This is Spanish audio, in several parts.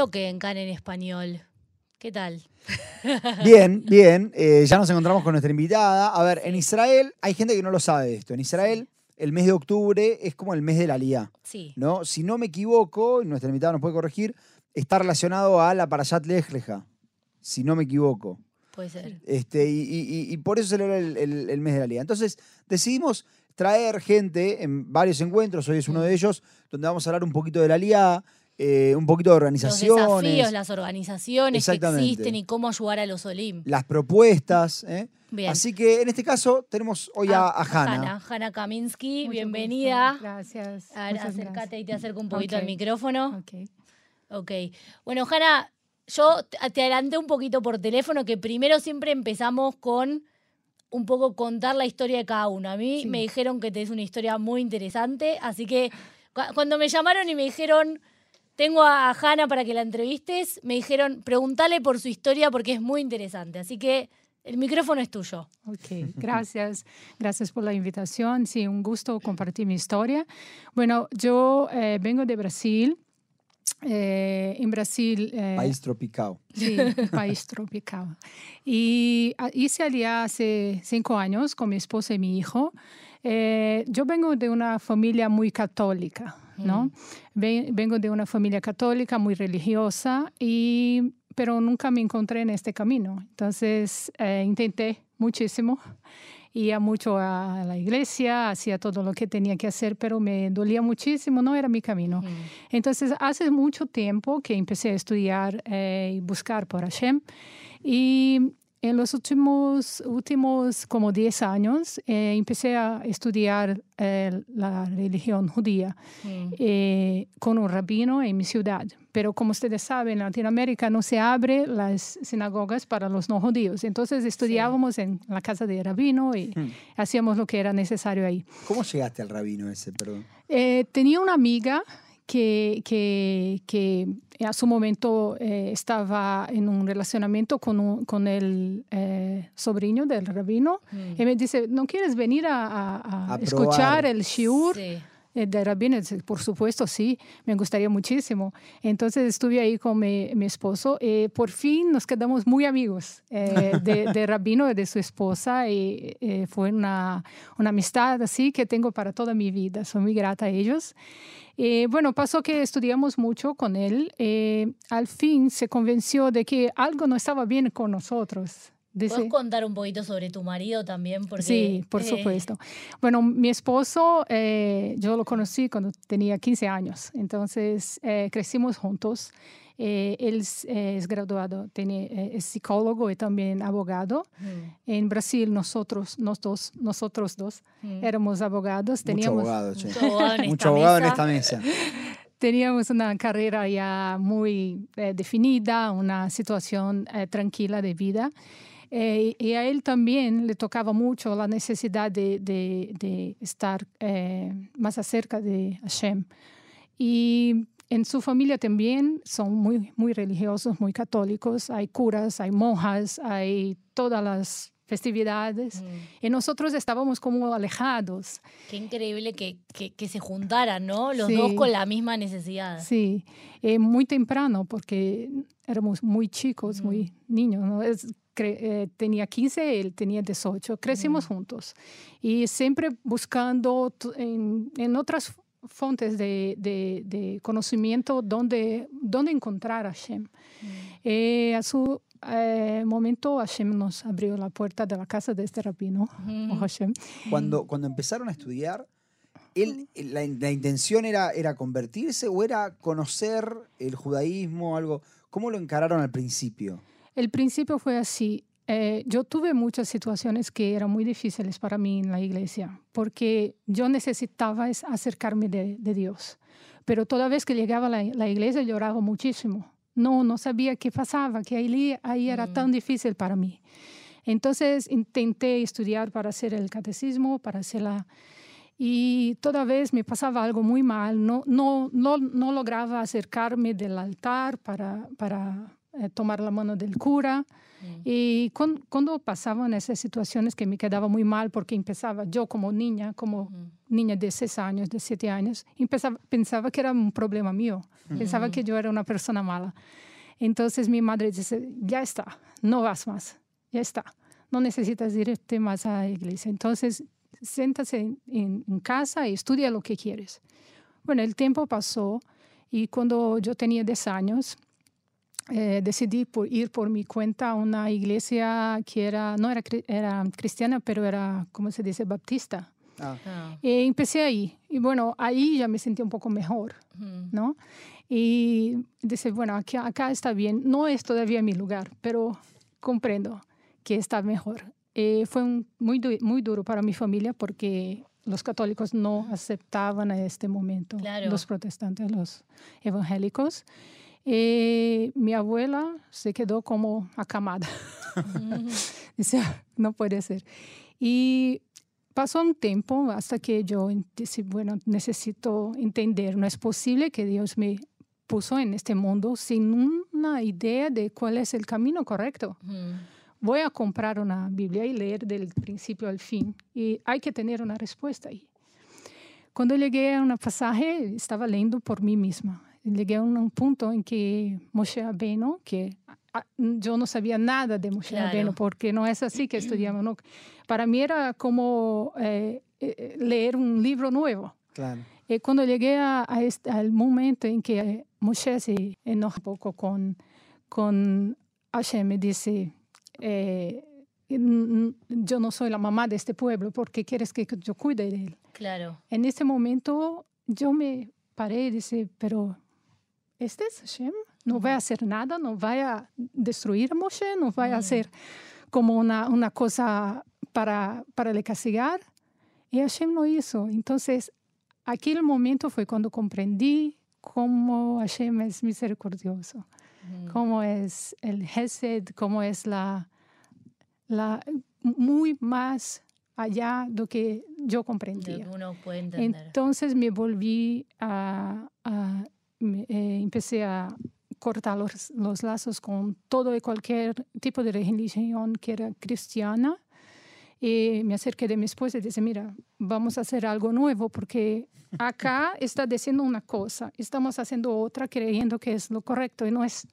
bloque en CAN en español. ¿Qué tal? Bien, bien. Eh, ya nos encontramos con nuestra invitada. A ver, en Israel hay gente que no lo sabe de esto. En Israel, el mes de octubre es como el mes de la Lía. Sí. ¿no? Si no me equivoco, y nuestra invitada nos puede corregir, está relacionado a la Parashat Lejleja. Si no me equivoco. Puede ser. Este, y, y- y por eso celebra el, el- el mes de la Lía. Entonces, decidimos traer gente en varios encuentros, hoy es uno de ellos, donde vamos a hablar un poquito de la Lía, eh, un poquito de Los organizaciones, desafíos, las organizaciones que existen y cómo ayudar a los Olim. las propuestas. ¿eh? Bien. Así que en este caso tenemos hoy a, a Hanna. Hanna, Hanna Kaminsky, Mucho bienvenida. gusto. Gracias. A ver, acércate gracias. y te acerco un poquito Ok. al micrófono. Ok. Ok. Bueno, Hanna, yo te te adelanté un poquito por teléfono que primero siempre empezamos con un poco contar la historia de cada uno. A mí Sí. me dijeron que tenés una historia muy interesante, así que cu- cuando me llamaron y me dijeron, tengo a Hanna para que la entrevistes, me dijeron, preguntale por su historia porque es muy interesante. Así que el micrófono es tuyo. Ok, gracias. Gracias por la invitación. Sí, un gusto compartir mi historia. Bueno, yo eh, vengo de Brasil. Eh, en Brasil... eh, País tropical. Sí, país tropical. Y hice allá hace cinco años con mi esposa y mi hijo. Eh, yo vengo de una familia muy católica, ¿no? Ven- Vengo de una familia católica muy religiosa, y, pero nunca me encontré en este camino. Entonces eh, intenté muchísimo. Iba mucho a la iglesia, hacía todo lo que tenía que hacer, pero me dolía muchísimo, no era mi camino. Entonces, hace mucho tiempo que empecé a estudiar eh, y buscar por Hashem. Y en los últimos, últimos como 10 años eh, empecé a estudiar eh, la religión judía eh, con un rabino en mi ciudad. Pero como ustedes saben, en Latinoamérica no se abre las sinagogas para los no judíos. Entonces estudiábamos en la casa de rabino y hacíamos lo que era necesario ahí. ¿Cómo llegaste al rabino ese, perdón? Eh, tenía una amiga que, que, que a su momento eh, estaba en un relacionamiento con, un- con el eh, sobrino del rabino y me dice, ¿no quieres venir a, a- a A escuchar probar. el shiur? Sí. Eh, de rabino, Dice, por supuesto, sí, me gustaría muchísimo. Entonces estuve ahí con mi, mi esposo. eh, por fin nos quedamos muy amigos eh, de, de rabino y de su esposa y eh, fue una, una amistad así que tengo para toda mi vida. Soy muy grata a ellos. Eh, bueno, pasó que estudiamos mucho con él. eh, al fin se convenció de que algo no estaba bien con nosotros. Dice, ¿Puedes contar un poquito sobre tu marido también? Porque, Sí, por eh, supuesto. Bueno, mi esposo, eh, yo lo conocí cuando tenía 15 años, entonces eh, crecimos juntos. Eh, él es, eh, es graduado, tiene, eh, es psicólogo y también abogado. mm, En Brasil nosotros, nos dos, nosotros dos éramos abogados, Mucho teníamos, abogado, che. Mucho abogado en Mucho esta abogado en mesa. esta mesa. teníamos una carrera ya muy eh, definida, una situación eh, tranquila de vida. Eh, y a él también le tocaba mucho la necesidad de, estar eh, más acerca de Hashem. Y en su familia también son muy, muy religiosos, muy católicos. Hay curas, hay monjas, hay todas las festividades. Mm. Y nosotros estábamos como alejados. Qué increíble que, que, que se juntaran, ¿no? Los Sí. dos con la misma necesidad. Sí, eh, muy temprano porque éramos muy chicos, muy niños. ¿no? Es- eh, tenía 15, él tenía 18. Crecimos juntos y siempre buscando en, en otras fuentes de, de- de conocimiento dónde, dónde encontrar a Hashem. Eh, a su eh, momento Hashem nos abrió la puerta de la casa de este rabino, o Hashem. Cuando, cuando empezaron a estudiar, él, la, la intención era, era convertirse o era conocer el judaísmo, algo. ¿Cómo lo encararon al principio? El principio fue así. Eh, yo tuve muchas situaciones que eran muy difíciles para mí en la iglesia, porque yo necesitaba es acercarme de, de Dios. Pero toda vez que llegaba a la, la iglesia lloraba muchísimo. No, no sabía qué pasaba, que ahí, ahí era tan difícil para mí. Entonces intenté estudiar para hacer el catecismo, para hacer la... Y toda vez me pasaba algo muy mal, no, no, no, no lograba acercarme del altar para, para, eh, tomar la mano del cura. Mm. Y cuando, cuando pasaban esas situaciones que me quedaba muy mal porque empezaba yo como niña, como Mm. niña de seis años, de siete años, empezaba, pensaba que era un problema mío, pensaba que yo era una persona mala. Entonces mi madre dice, ya está, no vas más, ya está, no necesitas irte más a la iglesia. Entonces, siéntase en, en- en casa y estudia lo que quieres. Bueno, el tiempo pasó y cuando yo tenía 10 años, eh, decidí por ir por mi cuenta a una iglesia que era, no era, era cristiana, pero era, ¿cómo se dice?, baptista. Ah, Ah. Y empecé ahí. Y bueno, ahí ya me sentí un poco mejor. ¿no? Y dice, bueno, aquí, acá está bien. No es todavía mi lugar, pero comprendo que está mejor. Eh, fue un- muy, du- muy duro para mi familia porque los católicos no aceptaban a este momento, Claro. los protestantes, los evangélicos. Eh, mi abuela se quedó como acamada. Dice, "Ah, no puede ser. Y pasó un tiempo hasta que yo dije, bueno, necesito entender, no es posible que Dios me puso en este mundo sin una idea de cuál es el camino correcto. Mm. Voy a comprar una Biblia y leer del principio al fin. Y hay que tener una respuesta ahí. Cuando llegué a un pasaje, estaba leyendo por mí misma. Llegué a un, un punto en que Moshe Abeno, que yo no sabía nada de Moshe Claro. Abeno, porque no es así que estudiamos. ¿no? Para mí era como eh, eh, leer un libro nuevo. claro. Y cuando llegué a, a este- al momento en que eh, Moshe se enoja un poco con, con Hashem, me dice, eh, "N- n- yo no soy la mamá de este pueblo, porque quieres que yo cuide de él? Claro. En ese momento yo me paré y dije, pero ¿este es Hashem? No va a hacer nada, no va a destruir a Moshe, no va a hacer como una, una cosa para, para le castigar. Y Hashem no hizo. Entonces, aquel momento fue cuando comprendí cómo Hashem es misericordioso, Mm. cómo es el Hesed, cómo es la, la muy más allá de lo que yo Lo comprendía. que uno puede entender. Entonces me volví a, a- me- eh, empecé a cortar los, los lazos con todo y cualquier tipo de religión que era cristiana. Y me acerqué de mi esposa y dije, mira, vamos a hacer algo nuevo porque acá está diciendo una cosa, estamos haciendo otra creyendo que es lo correcto y no es,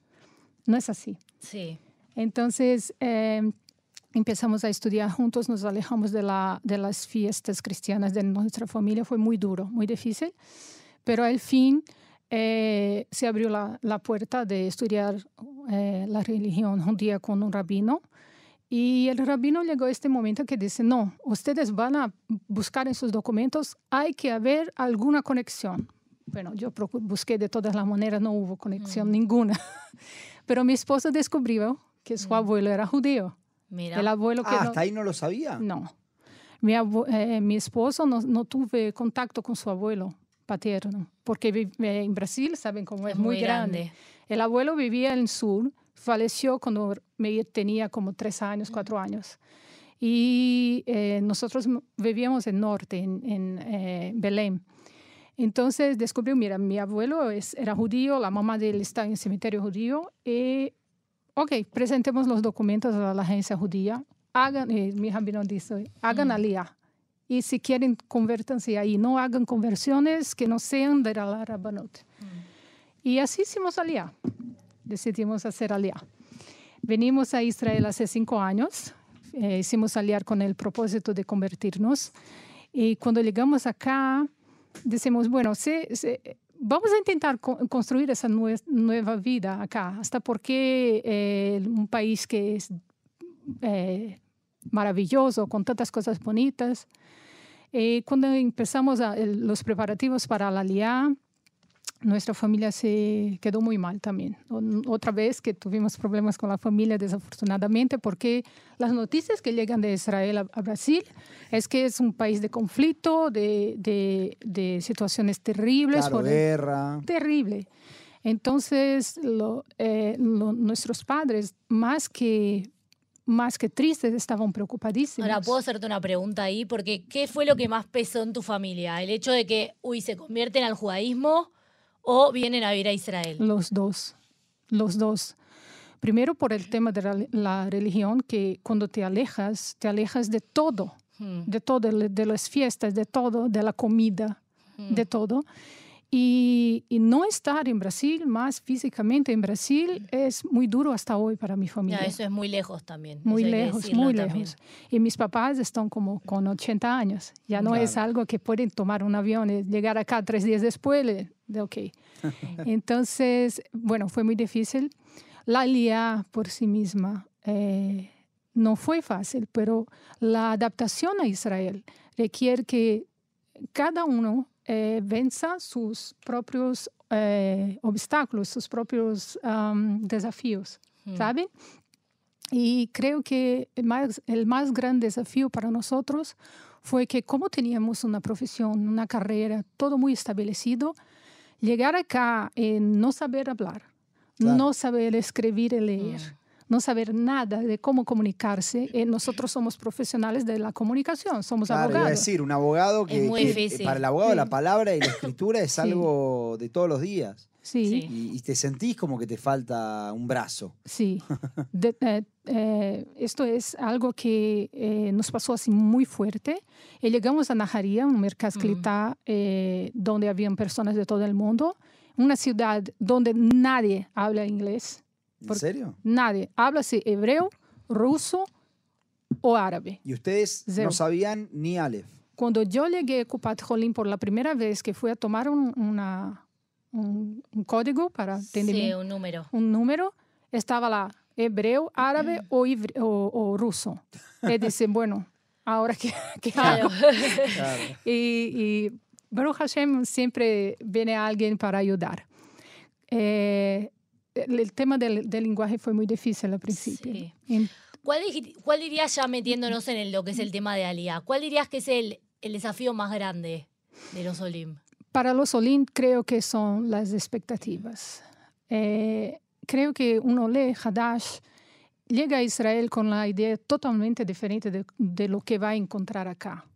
no es así. Sí. Entonces eh, empezamos a estudiar juntos, nos alejamos de, la, de las fiestas cristianas de nuestra familia, fue muy duro, muy difícil, pero al fin eh, se abrió la, la puerta de estudiar eh, la religión judía con un rabino. Y el rabino llegó a este momento que dice, no, ustedes van a buscar en sus documentos, hay que haber alguna conexión. Bueno, yo busqué de todas las maneras, no hubo conexión ninguna. Pero mi esposo descubrió que su abuelo era judío. Mira. El abuelo que Ah, no- hasta ahí no lo sabía. no. Mi, eh, mi esposo no, no tuve contacto con su abuelo paterno, porque vive en Brasil, saben cómo es, Es muy, muy grande. grande. El abuelo vivía en el sur, falleció cuando me tenía como tres años, cuatro años. Y eh, nosotros vivíamos en norte, en, en, eh, Belén. Entonces descubrió, mira, mi abuelo es, era judío, la mamá de él está en el cementerio judío. Y, ok, presentemos los documentos a la agencia judía. Hagan, eh, mi rabino dice, hagan aliyah. Y si quieren, convértanse ahí. No hagan conversiones que no sean de la Rabbanut. Y así hicimos aliyah. Decidimos hacer aliyah. Venimos a Israel hace cinco años. eh, hicimos aliar con el propósito de convertirnos. Y cuando llegamos acá, decimos, bueno, vamos a intentar co- construir esa nue- nueva vida acá. Hasta porque eh, un país que es eh, maravilloso, con tantas cosas bonitas. Eh, cuando empezamos a- el- los preparativos para la alianza, nuestra familia se quedó muy mal también. Otra vez que tuvimos problemas con la familia, desafortunadamente, porque las noticias que llegan de Israel a, Brasil es que es un país de conflicto, de, de- de situaciones terribles. Claro, guerra. terrible. Entonces, lo- eh, lo- nuestros padres, más que, más que tristes, estaban preocupadísimos. Ahora, ¿puedo hacerte una pregunta ahí? Porque, ¿qué fue lo que más pesó en tu familia? ¿El hecho de que, uy, se convierten al judaísmo o vienen a vivir a Israel? Los dos, los dos. Primero por el tema de la, religión, que cuando te alejas, te alejas de todo, Mm. de todo, de, las fiestas, de todo, de la comida, Mm. de todo. Y, y no estar en Brasil, más físicamente en Brasil, es muy duro hasta hoy para mi Ya, familia. eso es muy lejos también. Muy lejos, muy también. lejos. Y mis papás están como con 80 años. Ya no es Claro. algo que pueden tomar un avión y llegar acá tres días después. de ok. Entonces, bueno, fue muy difícil. La LIA por sí misma eh, no fue fácil, pero la adaptación a Israel requiere que cada uno eh, venza sus propios eh, obstáculos, sus propios desafíos, Mm. ¿saben? Y creo que el más, el más gran desafío para nosotros fue que como teníamos una profesión, una carrera, todo muy establecido, llegar acá y no saber hablar, Claro. no saber escribir y leer, no saber nada de cómo comunicarse. Eh, nosotros somos profesionales de la comunicación, somos Claro, iba a abogados. decir, un abogado que, muy que, difícil. para el abogado Sí. la palabra y la escritura es Sí. algo de todos los días. Sí. Y, y te sentís como que te falta un brazo. Sí, De- eh, eh, esto es algo que eh, nos pasó así muy fuerte. Y llegamos a Najaría, un mercado escrita eh, donde habían personas de todo el mundo, una ciudad donde nadie habla inglés, ¿En serio? nadie. Habla así hebreo, ruso o árabe. Y ustedes Zero. no sabían ni Aleph. Cuando yo llegué a Cupat Jolín por la primera vez que fui a tomar un, una- un- un código para Sí, entendimiento, un número. un número, estaba lá hebreu, árabe o, ivre- o, o ruso. Y dice, bueno, ahora que, que Claro. hago. Claro. Y, y Baruch Hashem siempre viene alguien para ayudar. Eh, el, tema del, del lenguaje fue muy difícil al principio. Sí. En- ¿Cuál, cuál dirías ya metiéndonos en el- lo que es el tema de Alía? ¿Cuál dirías que es el, el desafío más grande de los Olim? para los Olim creo que son las expectativas. Eh, creo que uno lee Hadash, llega a Israel con la idea totalmente diferente de, de lo que va a encontrar acá.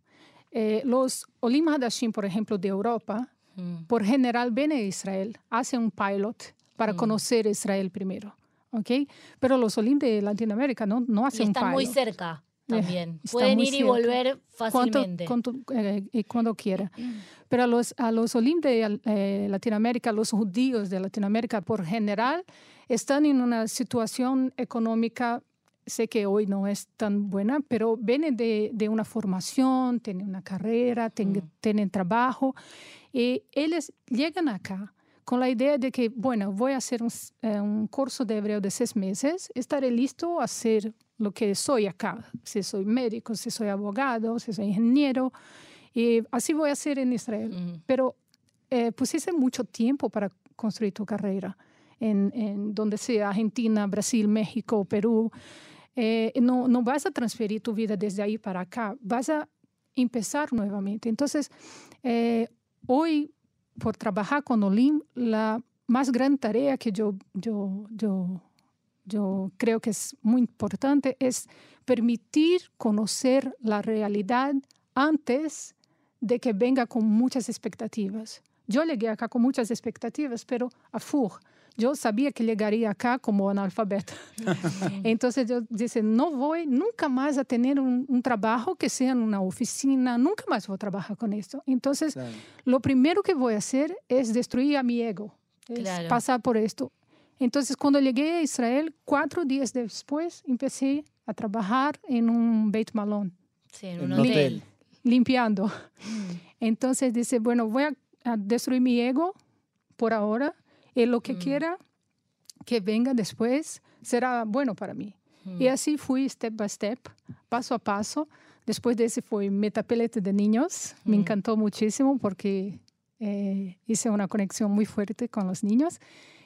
Eh, los Olim Hadashim, por ejemplo, de Europa, Mm. por general vienen a Israel, hacen un pilot para Mm. conocer Israel primero. ¿ok? Pero los Olim de Latinoamérica no, no Y hacen un están pilot. muy cerca también. está Pueden ir y cerca. volver Cuanto- fácilmente. cuanto, eh, y cuando quiera. Pero a los, a los Olim de eh, Latinoamérica, los judíos de Latinoamérica por general, están en una situación económica, sé que hoy no es tan buena, pero vienen de, de una formación, tienen una carrera, Mm. tienen trabajo, y ellos llegan acá con la idea de que, bueno, voy a hacer un, eh, un curso de hebreo de seis meses, estaré listo a hacer lo que soy acá, si soy médico, si soy abogado, si soy ingeniero, y así voy a hacer en Israel. Pero eh, pusiste mucho tiempo para construir tu carrera, en, en donde sea Argentina, Brasil, México, Perú. Eh, no, no vas a transferir tu vida desde ahí para acá, vas a empezar nuevamente. Entonces, eh, hoy, por trabajar con Olim, la más gran tarea que yo, yo, yo, yo creo que es muy importante es permitir conocer la realidad antes de que venga con muchas expectativas. Yo llegué acá con muchas expectativas, pero a fur. Yo sabía que llegaría acá como analfabeta. Entonces yo dije, no voy nunca más a tener un, un trabajo que sea en una oficina, nunca más voy a trabajar con esto. Entonces, Claro. lo primero que voy a hacer es destruir a mi ego, es Claro. pasar por esto. Entonces, cuando llegué a Israel, cuatro días después, empecé a trabajar en un Beit Malón, Sí, en un hotel. hotel. limpiando. Mm. Entonces dice, bueno, voy a, a destruir mi ego por ahora y lo que Mm. quiera que venga después será bueno para mí. Mm. Y así fui step by step, paso a paso. Después de ese fue Metapelete de niños. Me Mm. encantó muchísimo porque eh, hice una conexión muy fuerte con los niños.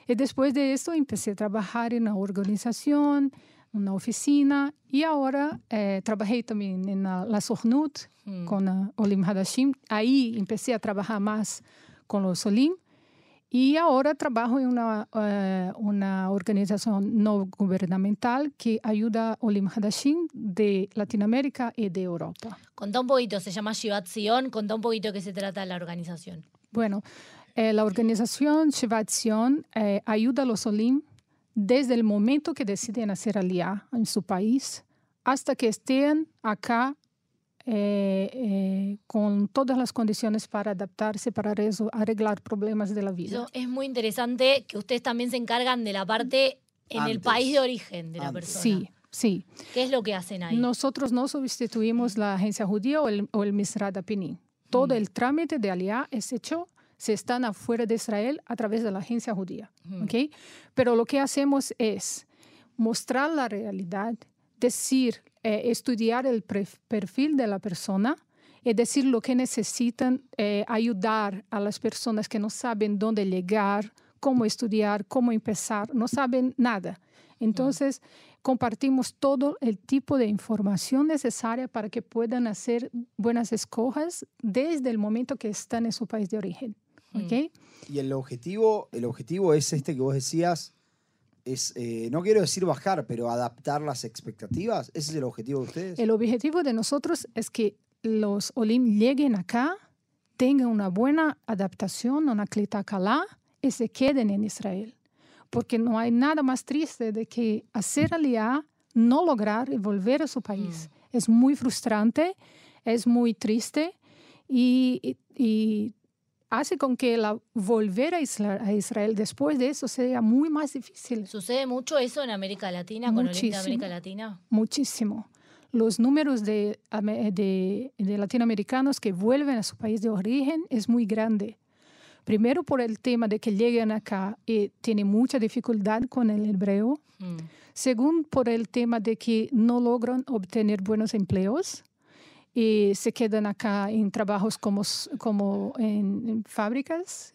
Y después de eso empecé a trabajar en una organización, una oficina y ahora eh, trabajé también en la, la Mm. con uh, Olim Hadashim. Ahí empecé a trabajar más con los Olim. Y ahora trabajo en una, eh, una organización no gubernamental que ayuda a Olim Hadashim de Latinoamérica y de Europa. Contá un poquito, se llama Shivat Sion, contá un poquito de qué se trata la organización. Bueno, eh, la organización Shivat Zion eh, ayuda a los Olim desde el momento que deciden hacer aliá en su país hasta que estén acá eh, eh, con todas las condiciones para adaptarse, para arreglar problemas de la vida. es muy interesante que ustedes también se encargan de la parte en el país de origen de la persona. Sí, sí. ¿Qué es lo que hacen ahí? Nosotros no sustituimos la agencia judía o el, o el Misrad Apinin. Todo mm. el trámite de aliá es hecho se están afuera de Israel a través de la agencia judía. ¿okay? Pero lo que hacemos es mostrar la realidad, decir, eh, estudiar el perfil de la persona y decir lo que necesitan, eh, ayudar a las personas que no saben dónde llegar, cómo estudiar, cómo empezar, no saben nada. Entonces, compartimos todo el tipo de información necesaria para que puedan hacer buenas escojas desde el momento que están en su país de origen. ¿okay? Y el objetivo, el objetivo es este que vos decías, es, eh, no quiero decir bajar, pero adaptar las expectativas. ¿Ese es el objetivo de ustedes? El objetivo de nosotros es que los Olim lleguen acá, tengan una buena adaptación, una calá y se queden en Israel. Porque no hay nada más triste de que hacer aliá, no lograr y volver a su país. Mm. Es muy frustrante, es muy triste y, y hace con que la, volver a Israel, después de eso sea muy más difícil. ¿Sucede mucho eso en América Latina, con de América Latina? Muchísimo. Los números de, de, de, latinoamericanos que vuelven a su país de origen es muy grande. Primero por el tema de que llegan acá y tienen mucha dificultad con el hebreo. Mm. Segundo por el tema de que no logran obtener buenos empleos y se quedan acá en trabajos como, como en, fábricas,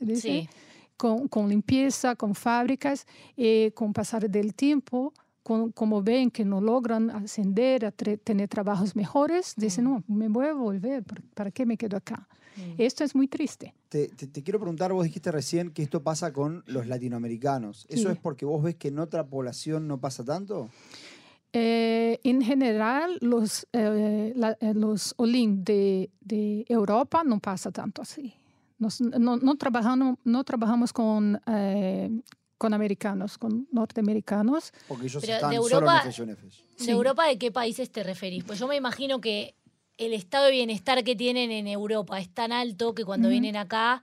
con, con, limpieza, con fábricas, y con pasar del tiempo, como ven que no logran ascender a tener trabajos mejores, dicen, no, me voy a volver, ¿para qué me quedo acá? Esto es muy triste. Te, te, quiero preguntar, vos dijiste recién que esto pasa con los latinoamericanos. ¿Eso es porque vos ves que en otra población no pasa tanto? Eh, en general, los, eh, eh, los Olim de, de, Europa no pasa tanto así. Nos, no, no, trabajamos, no trabajamos con, con americanos, con norteamericanos. Porque ellos están de Europa, solo en ¿De Europa de qué países te referís? Pues yo me imagino que el estado de bienestar que tienen en Europa es tan alto que cuando vienen acá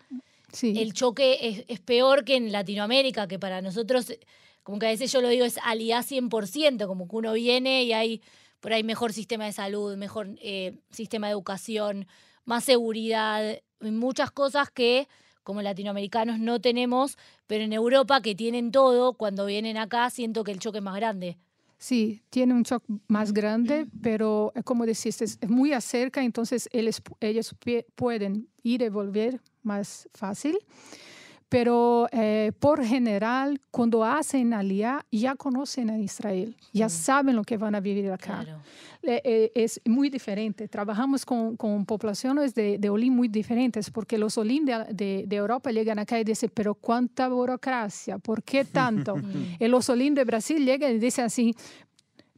el choque es, es peor que en Latinoamérica, que para nosotros como que a veces yo lo digo, es aliá 100%, como que uno viene y hay por ahí mejor sistema de salud, mejor eh, sistema de educación, más seguridad, muchas cosas que como latinoamericanos no tenemos, pero en Europa que tienen todo, cuando vienen acá siento que el choque es más grande. Sí, tiene un choque más grande, pero como decís, es muy acerca, entonces ellos, ellos pueden ir y volver más fácil pero eh, por general, cuando hacen aliyah, ya conocen a Israel, ya mm. saben lo que van a vivir acá. Eh, es muy diferente. Trabajamos con, con poblaciones de, de Olim muy diferentes, porque los Olim de, de, Europa llegan acá y dicen, pero cuánta burocracia, ¿por qué tanto? y los Olim de Brasil llegan y dicen así,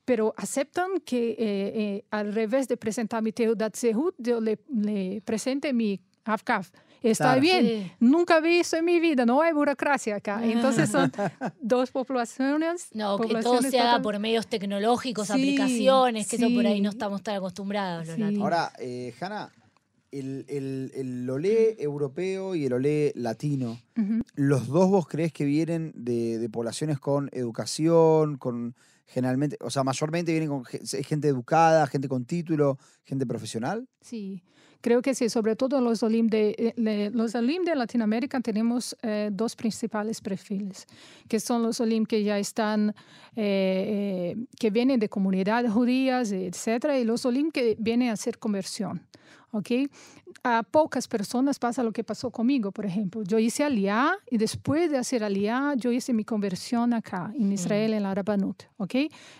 pero aceptan que eh, al revés de presentar mi Teudat Zehut, yo le, le presente mi AFCAF. Está bien, nunca vi eso en mi vida, no hay burocracia acá. Entonces son dos poblaciones. No, que todo se haga por medios tecnológicos, aplicaciones, que eso por ahí no estamos tan acostumbrados. Ahora, eh, Hanna, el, el, el, olé europeo y el olé latino, ¿los dos vos crees que vienen de, de, poblaciones con educación, con generalmente, o sea, mayormente vienen con gente educada, gente con título, gente profesional? Sí. Creo que sí, sobre todo los Olim de, eh, los Olim de Latinoamérica tenemos eh, dos principales perfiles, que son los Olim que ya están, eh, que vienen de comunidades judías, etcétera, y los Olim que vienen a hacer conversión. ¿ok? A pocas personas pasa lo que pasó conmigo, por ejemplo. Yo hice aliá y después de hacer aliá, yo hice mi conversión acá, en Israel, en la Rabanut, ¿ok?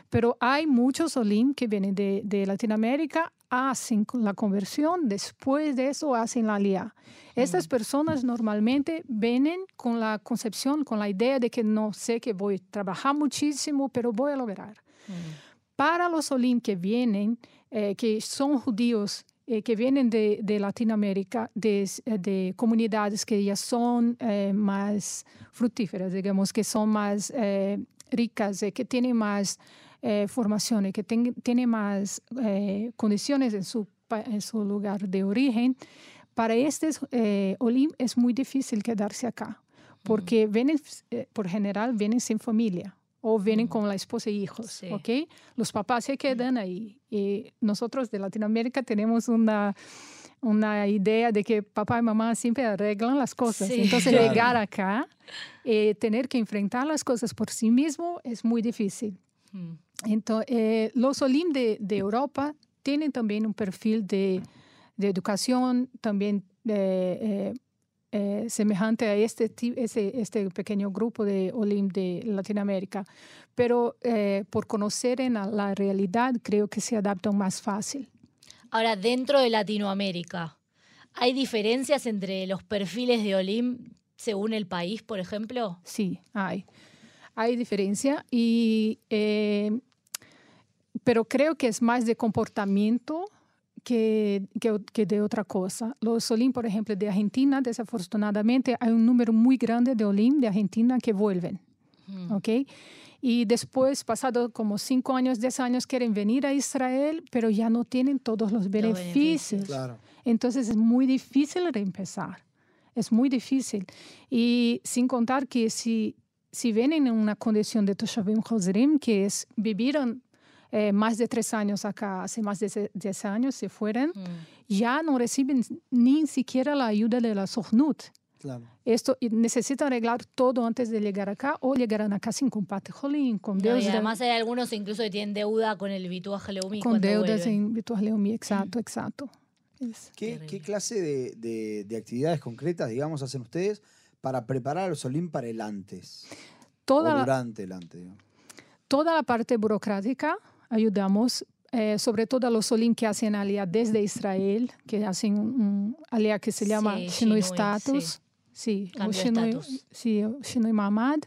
Pero hay muchos olim que vienen de, de Latinoamérica, hacen la conversión, después de eso hacen la aliá. Estas personas normalmente vienen con la concepción, con la idea de que no sé que voy a trabajar muchísimo, pero voy a lograr. Para los olim que vienen, eh, que son judíos eh, que vienen de, de Latinoamérica, de, eh, de, comunidades que ya son eh, más fructíferas, digamos, que son más ricas, que tienen más eh, formación y que tienen más eh, condiciones en su, en su lugar de origen, para estos Olim es muy difícil quedarse acá, porque vienen, por general vienen sin familia o vienen con la esposa e hijos, ¿ok? Los papás se quedan ahí. Y nosotros de Latinoamérica tenemos una, una idea de que papá y mamá siempre arreglan las cosas. Entonces llegar acá y eh, tener que enfrentar las cosas por sí mismo es muy difícil. Entonces, eh, los Olim de, de, Europa tienen también un perfil de, de educación, también de, eh, semejante a este, este, este pequeño grupo de Olim de Latinoamérica. Pero por conocer en la realidad, creo que se adaptan más fácil. Ahora, dentro de Latinoamérica, ¿hay diferencias entre los perfiles de Olim según el país, por ejemplo? Sí, hay. Hay diferencia, y, eh, pero creo que es más de comportamiento que, que, de otra cosa. Los Olim, por ejemplo, de Argentina, desafortunadamente, hay un número muy grande de Olim de Argentina que vuelven. Mm. ¿ok? Y después, pasado como cinco años, diez años, quieren venir a Israel, pero ya no tienen todos los beneficios. Entonces es muy difícil reempezar. Es muy difícil. Y sin contar que si, si vienen en una condición de Toshavim Hozrim, que es vivieron eh, más de tres años acá, hace más de diez años se fueron, mm. ya no reciben ni siquiera la ayuda de la Sohnut. Esto necesita arreglar todo antes de llegar acá o llegarán acá sin compate jolín, con deudas. y además hay algunos incluso que tienen deuda con el Bituaj Leumi. Con deudas en Bituaj Leumi, exacto, exacto. ¿Qué, ¿Qué, clase de, de, actividades concretas, digamos, hacen ustedes para preparar a los Olim para el antes? Toda o durante el antes. Toda la parte burocrática ayudamos eh, sobre todo a los Olim que hacen alia desde Israel, que hacen un alia que se llama sí, Status. Sí, sí, Shinui Mamad.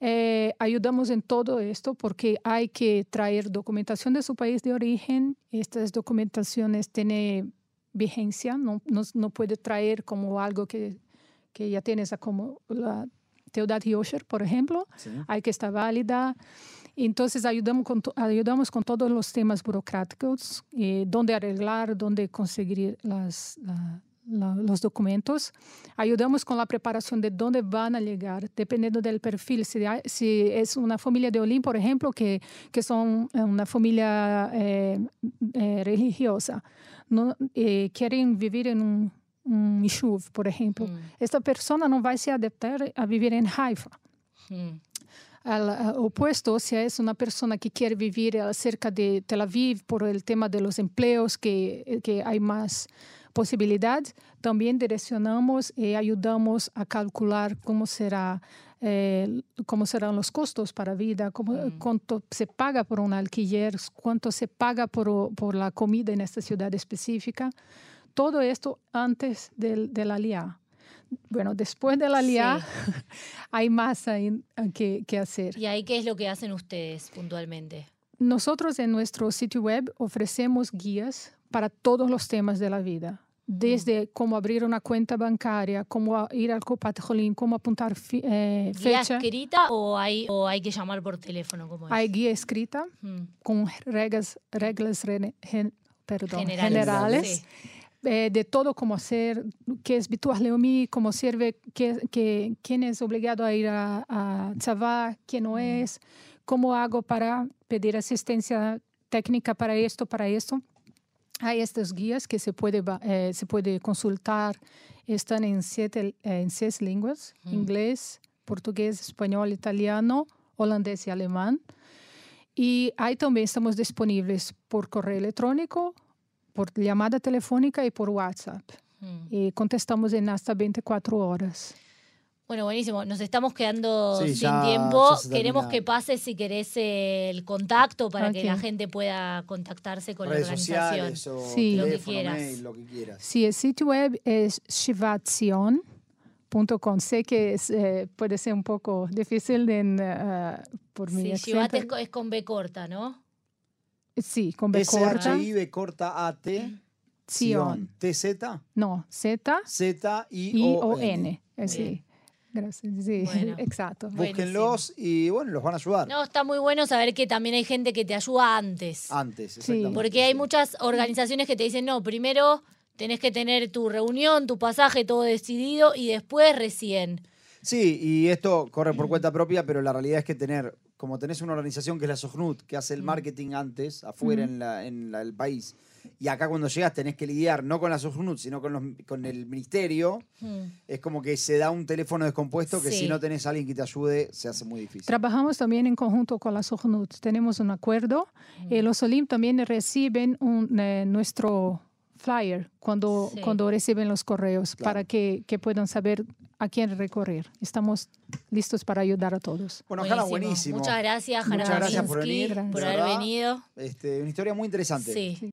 Eh, ayudamos en todo esto porque hay que traer documentación de su país de origen. Estas documentaciones tienen vigencia, no, no, no puede traer como algo que, que ya tienes como la Teudat Yosher, por ejemplo. Hay que estar válida. Entonces ayudamos con, ayudamos con todos los temas burocráticos, eh, dónde arreglar, dónde conseguir las, los documentos. Ayudamos con la preparación de dónde van a llegar, dependiendo del perfil. Si, si es una familia de Olim, por ejemplo, que, que son eh, una familia eh, eh, religiosa, no, quieren vivir en un, un Yishuv, por ejemplo, mm. esta persona no va a se adaptar a vivir en Haifa. Mm. Al, opuesto, si es una persona que quiere vivir cerca de Tel Aviv por el tema de los empleos, que, que hay más posibilidad, también direccionamos y ayudamos a calcular cómo será eh, cómo serán los costos para vida, cómo, mm. cuánto se paga por un alquiler, cuánto se paga por, por, la comida en esta ciudad específica. Todo esto antes del, de la LIA. Bueno, después de la LIA hay más que, que hacer. ¿Y ahí qué es lo que hacen ustedes puntualmente? Nosotros en nuestro sitio web ofrecemos guías para todos los temas de la vida desde cómo abrir una cuenta bancaria, cómo ir al Copatjolín, cómo apuntar eh, fecha. ¿Guía escrita o hay, o hay que llamar por teléfono? ¿cómo es? Hay guía escrita con reglas, reglas perdón, generales. Eh, de todo cómo hacer, qué es Bituaj Leomi, cómo sirve, qué, qué, quién es obligado a ir a, a quién no es, cómo hago para pedir asistencia técnica para esto, para esto. Hay estas guías que se puede, eh, se puede consultar, están en, siete, eh, en seis lenguas, mm. inglés, portugués, español, italiano, holandés y alemán. Y ahí también estamos disponibles por correo electrónico, por llamada telefónica y por WhatsApp. Mm. Y contestamos en hasta 24 horas. Bueno, buenísimo. Nos estamos quedando sin tiempo. Queremos que pases, si querés, el contacto para que la gente pueda contactarse con la organización. sí. lo que quieras. lo que quieras. Sí, el sitio web es shivatzion.com. Sé que eh, puede ser un poco difícil en, uh, por mi Sí, Shivat es, con B corta, ¿no? Sí, con B corta. S-H-I, B corta A-T. Sion. ¿T-Z? No, Z. Z-I-O-N. Sí. Gracias. Sí, Bueno. exacto. Búsquenlos y bueno, los van a ayudar. No, está muy bueno saber que también hay gente que te ayuda antes. Antes, Sí. exactamente. Porque hay sí. muchas organizaciones que te dicen, no, primero tenés que tener tu reunión, tu pasaje, todo decidido y después recién. Sí, y esto corre por cuenta propia, pero la realidad es que tener, como tenés una organización que es la Sojnut, que hace el marketing antes, afuera en, la- en la- el país, y acá cuando llegas tenés que lidiar no con la Sojnut, sino con, los- con el ministerio, Mm. es como que se da un teléfono descompuesto que Sí. si no tenés a alguien que te ayude, se hace muy difícil. Trabajamos también en conjunto con la Sohnut. Tenemos un acuerdo. Eh, los Olim también reciben un, eh, nuestro flyer cuando, Sí. cuando reciben los correos Claro. para que, que puedan saber a quién recorrer. Estamos listos para ayudar a todos. Bueno, Hanna, buenísimo. Muchas gracias, Hanna Muchas gracias por venir, por haber venido. Este, una historia muy interesante. Sí.